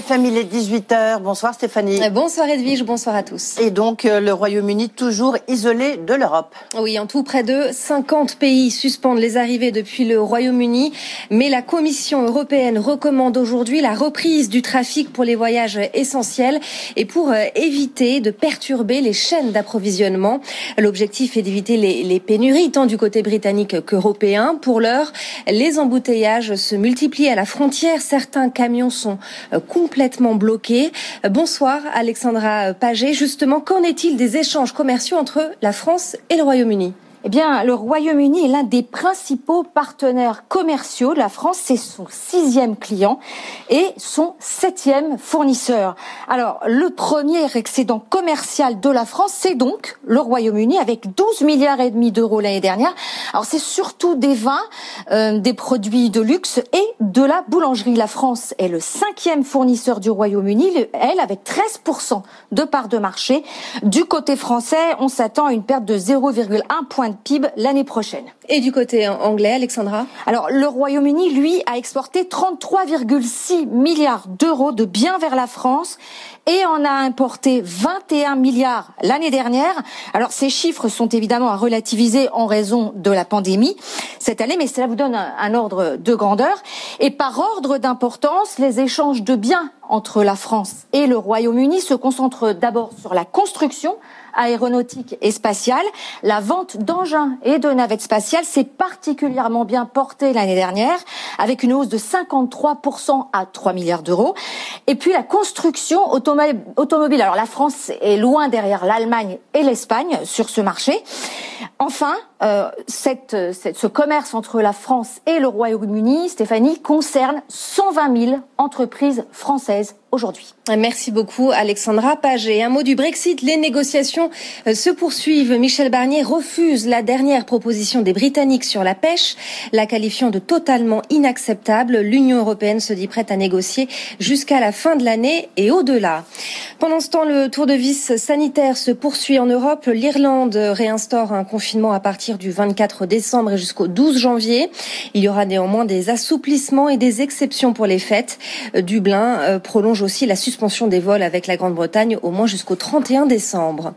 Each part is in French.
BFM, il est 18h. Bonsoir Stéphanie. Euh, bonsoir Edwige, bonsoir à tous. Et donc euh, le Royaume-Uni toujours isolé de l'Europe. Oui, en tout près de 50 pays suspendent les arrivées depuis le Royaume-Uni, mais la Commission européenne recommande aujourd'hui la reprise du trafic pour les voyages essentiels et pour euh, éviter de perturber les chaînes d'approvisionnement. L'objectif est d'éviter les, les pénuries tant du côté britannique qu'européen. Pour l'heure, les embouteillages se multiplient à la frontière. Certains camions sont complètement bloqué. Bonsoir Alexandra Paget. Justement, qu'en est-il des échanges commerciaux entre la France et le Royaume-Uni? Eh bien, le Royaume-Uni est l'un des principaux partenaires commerciaux de la France. C'est son sixième client et son septième fournisseur. Alors, le premier excédent commercial de la France, c'est donc le Royaume-Uni avec 12 milliards et demi d'euros l'année dernière. Alors, c'est surtout des vins, euh, des produits de luxe et de la boulangerie. La France est le cinquième fournisseur du Royaume-Uni, elle avec 13% de part de marché. Du côté français, on s'attend à une perte de 0,1 point de PIB l'année prochaine. Et du côté anglais, Alexandra? Alors, le Royaume-Uni, lui, a exporté 33,6 milliards d'euros de biens vers la France et en a importé 21 milliards l'année dernière. Alors, ces chiffres sont évidemment à relativiser en raison de la pandémie cette année, mais cela vous donne un, un ordre de grandeur. Et par ordre d'importance, les échanges de biens entre la France et le Royaume-Uni se concentrent d'abord sur la construction, aéronautique et spatiale. La vente d'engins et de navettes spatiales s'est particulièrement bien portée l'année dernière, avec une hausse de 53% à 3 milliards d'euros. Et puis la construction automobile. Alors la France est loin derrière l'Allemagne et l'Espagne sur ce marché. Enfin, euh, ce commerce entre la France et le Royaume-Uni, Stéphanie, concerne 120 000 entreprises françaises aujourd'hui. Merci beaucoup Alexandra Page. Un mot du Brexit. Les négociations euh, se poursuivent. Michel Barnier refuse la dernière proposition des Britanniques sur la pêche, la qualifiant de totalement inacceptable. L'Union européenne se dit prête à négocier jusqu'à la fin de l'année et au-delà. Pendant ce temps, le tour de vis sanitaire se poursuit en Europe. L'Irlande réinstaure un confinement à partir du 24 décembre et jusqu'au 12 janvier. Il y aura néanmoins des assouplissements et des exceptions pour les fêtes. Dublin euh, prolonge aussi la suspension des vols avec la Grande-Bretagne au moins jusqu'au 31 décembre.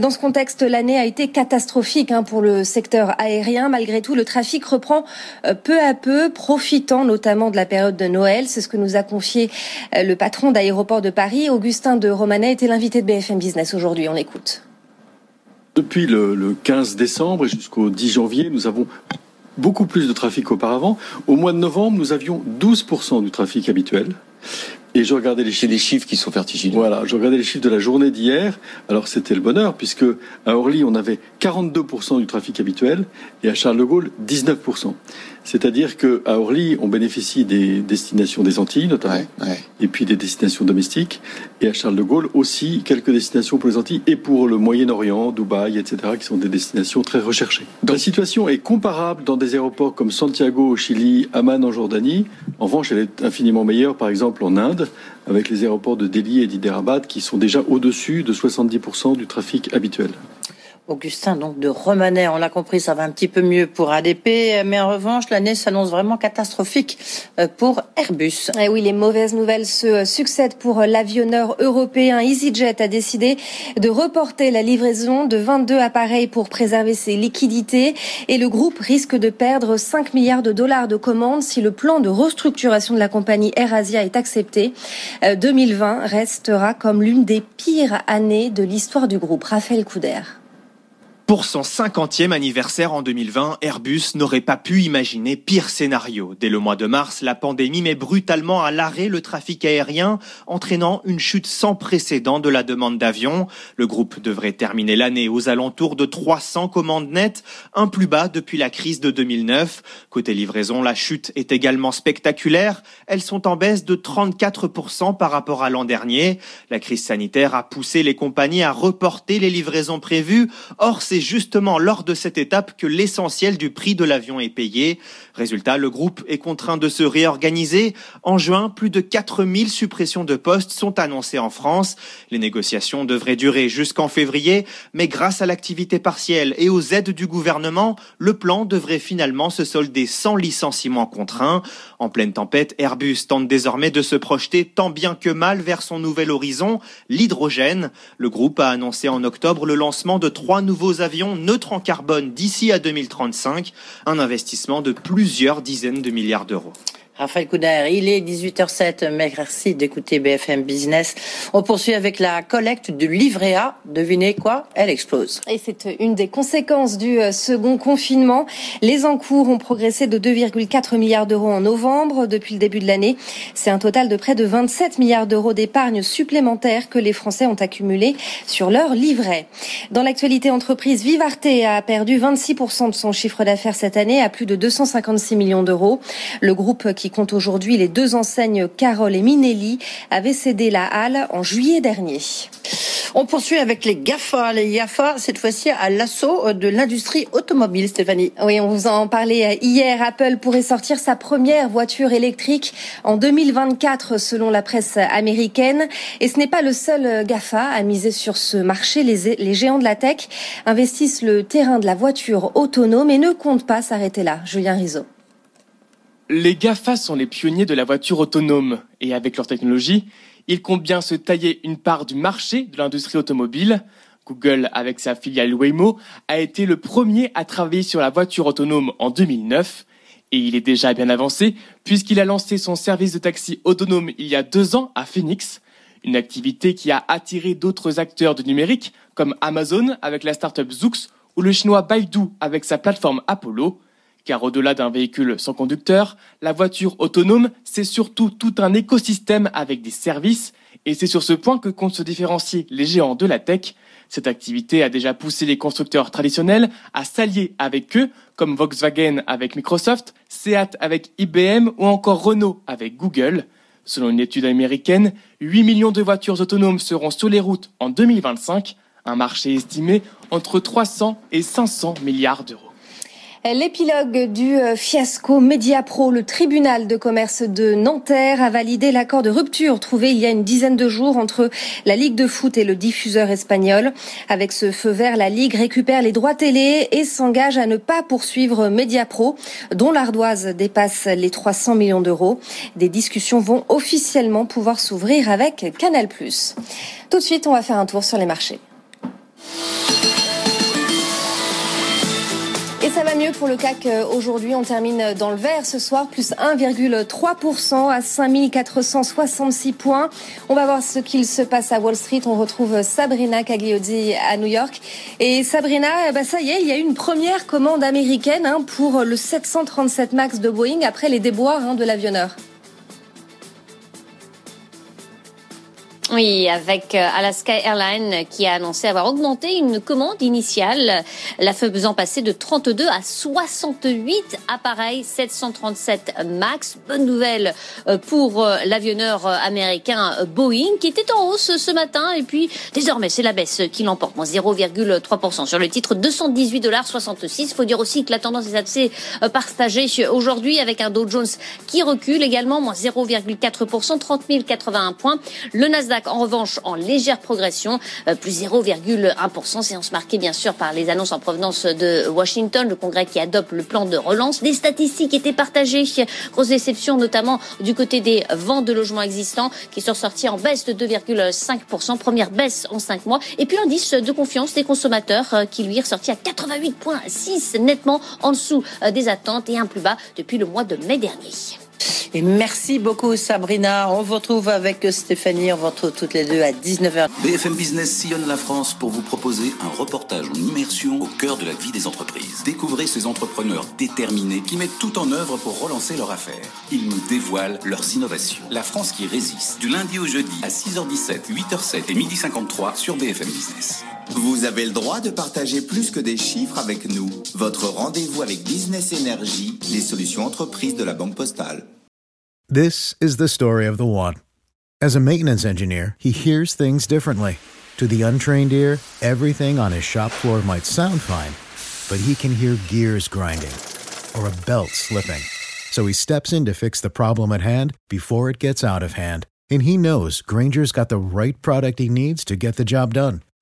Dans ce contexte, l'année a été catastrophique hein, pour le secteur aérien. Malgré tout, le trafic reprend euh, peu à peu, profitant notamment de la période de Noël. C'est ce que nous a confié euh, le patron d'aéroport de Paris, Augustin de Romanet, était l'invité de BFM Business aujourd'hui. On l'écoute. Depuis le, le 15 décembre et jusqu'au 10 janvier, nous avons beaucoup plus de trafic qu'auparavant. Au mois de novembre, nous avions 12% du trafic habituel. Et je regardais les chiffres. des chiffres qui sont vertigineux. Voilà, je regardais les chiffres de la journée d'hier. Alors c'était le bonheur, puisque à Orly, on avait 42% du trafic habituel et à Charles de Gaulle, 19%. C'est-à-dire qu'à Orly, on bénéficie des destinations des Antilles, notamment, et puis des destinations domestiques. Et à Charles de Gaulle aussi, quelques destinations pour les Antilles et pour le Moyen-Orient, Dubaï, etc., qui sont des destinations très recherchées. La situation est comparable dans des aéroports comme Santiago au Chili, Amman en Jordanie. En revanche, elle est infiniment meilleure, par exemple, en Inde, avec les aéroports de Delhi et d'Hyderabad, qui sont déjà au-dessus de 70% du trafic habituel. Augustin, donc de Romanet, on l'a compris, ça va un petit peu mieux pour ADP, mais en revanche, l'année s'annonce vraiment catastrophique euh, pour Airbus. Et eh oui, les mauvaises nouvelles se succèdent pour l'avionneur européen EasyJet a décidé de reporter la livraison de 22 appareils pour préserver ses liquidités et le groupe risque de perdre 5 milliards de dollars de commandes si le plan de restructuration de la compagnie AirAsia est accepté. 2020 euh, restera comme l'une des pires années de l'histoire du groupe. Raphaël Couder. Pour son 50e anniversaire en 2020, Airbus n'aurait pas pu imaginer pire scénario. Dès le mois de mars, la pandémie met brutalement à l'arrêt le trafic aérien, entraînant une chute sans précédent de la demande d'avions. Le groupe devrait terminer l'année aux alentours de 300 commandes nettes, un plus bas depuis la crise de 2009. Côté livraison, la chute est également spectaculaire. Elles sont en baisse de 34% par rapport à l'an dernier. La crise sanitaire a poussé les compagnies à reporter les livraisons prévues. Or, c'est justement lors de cette étape que l'essentiel du prix de l'avion est payé. Résultat, le groupe est contraint de se réorganiser. En juin, plus de 4000 suppressions de postes sont annoncées en France. Les négociations devraient durer jusqu'en février, mais grâce à l'activité partielle et aux aides du gouvernement, le plan devrait finalement se solder sans licenciement contraint. En pleine tempête, Airbus tente désormais de se projeter tant bien que mal vers son nouvel horizon, l'hydrogène. Le groupe a annoncé en octobre le lancement de trois nouveaux avions neutres en carbone d'ici à 2035, un investissement de plusieurs dizaines de milliards d'euros. Raphaël Couder, il est 18h07. Merci d'écouter BFM Business. On poursuit avec la collecte du livret A. Devinez quoi? Elle explose. Et c'est une des conséquences du euh, second confinement. Les encours ont progressé de 2,4 milliards d'euros en novembre depuis le début de l'année. C'est un total de près de 27 milliards d'euros d'épargne supplémentaire que les Français ont accumulé sur leur livret. Dans l'actualité entreprise, Vivarte a perdu 26% de son chiffre d'affaires cette année à plus de 256 millions d'euros. Qui compte aujourd'hui les deux enseignes Carole et Minelli, avait cédé la halle en juillet dernier. On poursuit avec les GAFA. Les GAFA, cette fois-ci à l'assaut de l'industrie automobile, Stéphanie. Oui, on vous en parlait hier. Apple pourrait sortir sa première voiture électrique en 2024, selon la presse américaine. Et ce n'est pas le seul GAFA à miser sur ce marché. Les, les géants de la tech investissent le terrain de la voiture autonome et ne comptent pas s'arrêter là. Julien Rizzo. Les GAFA sont les pionniers de la voiture autonome et avec leur technologie, ils comptent bien se tailler une part du marché de l'industrie automobile. Google, avec sa filiale Waymo, a été le premier à travailler sur la voiture autonome en 2009 et il est déjà bien avancé puisqu'il a lancé son service de taxi autonome il y a deux ans à Phoenix, une activité qui a attiré d'autres acteurs du numérique comme Amazon avec la startup Zoox ou le chinois Baidu avec sa plateforme Apollo. Car au-delà d'un véhicule sans conducteur, la voiture autonome, c'est surtout tout un écosystème avec des services, et c'est sur ce point que comptent se différencier les géants de la tech. Cette activité a déjà poussé les constructeurs traditionnels à s'allier avec eux, comme Volkswagen avec Microsoft, Seat avec IBM ou encore Renault avec Google. Selon une étude américaine, 8 millions de voitures autonomes seront sur les routes en 2025, un marché estimé entre 300 et 500 milliards d'euros. L'épilogue du euh, fiasco Mediapro, le tribunal de commerce de Nanterre a validé l'accord de rupture trouvé il y a une dizaine de jours entre la Ligue de foot et le diffuseur espagnol. Avec ce feu vert, la Ligue récupère les droits télé et s'engage à ne pas poursuivre Mediapro, dont l'ardoise dépasse les 300 millions d'euros. Des discussions vont officiellement pouvoir s'ouvrir avec Canal+. Tout de suite, on va faire un tour sur les marchés. Ça va mieux pour le CAC euh, aujourd'hui. On termine dans le vert ce soir, plus 1,3% à 5466 points. On va voir ce qu'il se passe à Wall Street. On retrouve Sabrina Cagliozzi à New York. Et Sabrina, bah ça y est, il y a eu une première commande américaine hein, pour le 737 MAX de Boeing après les déboires hein, de l'avionneur. Oui, avec euh, Alaska Airlines qui a annoncé avoir augmenté une commande initiale, la faisant passer de 32 à 68 appareils 737 MAX. Bonne nouvelle euh, pour euh, l'avionneur américain Boeing qui était en hausse ce matin et puis désormais c'est la baisse qui l'emporte, moins 0,3% sur le titre 218 dollars 66. Il faut dire aussi que la tendance est assez partagée aujourd'hui avec un Dow Jones qui recule également, moins 0,4%, 30 081 points. Le Nasdaq en revanche, en légère progression, euh, plus 0,1%. Séance marquée, bien sûr, par les annonces en provenance de Washington, le Congrès qui adopte le plan de relance. Des statistiques étaient partagées. Grosse déception, notamment du côté des ventes de logements existants, qui sont sortis en baisse de 2,5%. Première baisse en 5 mois. Et puis, l'indice de confiance des consommateurs, euh, qui lui est ressorti à 88,6, nettement en dessous euh, des attentes et un plus bas depuis le mois de mai dernier. Et merci beaucoup Sabrina. On vous retrouve avec Stéphanie. On vous retrouve toutes les deux à 19h. BFM Business sillonne la France pour vous proposer un reportage en immersion au cœur de la vie des entreprises. Découvrez ces entrepreneurs déterminés qui mettent tout en œuvre pour relancer leur affaire. Ils nous dévoilent leurs innovations. La France qui résiste. Du lundi au jeudi à 6h17, 8h07 et 12h53 sur BFM Business. Vous avez le droit de partager plus que des chiffres avec nous. Votre rendez-vous avec Business Energy, les solutions entreprises de la Banque Postale. This is the story of the one. As a maintenance engineer, he hears things differently. To the untrained ear, everything on his shop floor might sound fine, but he can hear gears grinding or a belt slipping. So he steps in to fix the problem at hand before it gets out of hand. And he knows Granger's got the right product he needs to get the job done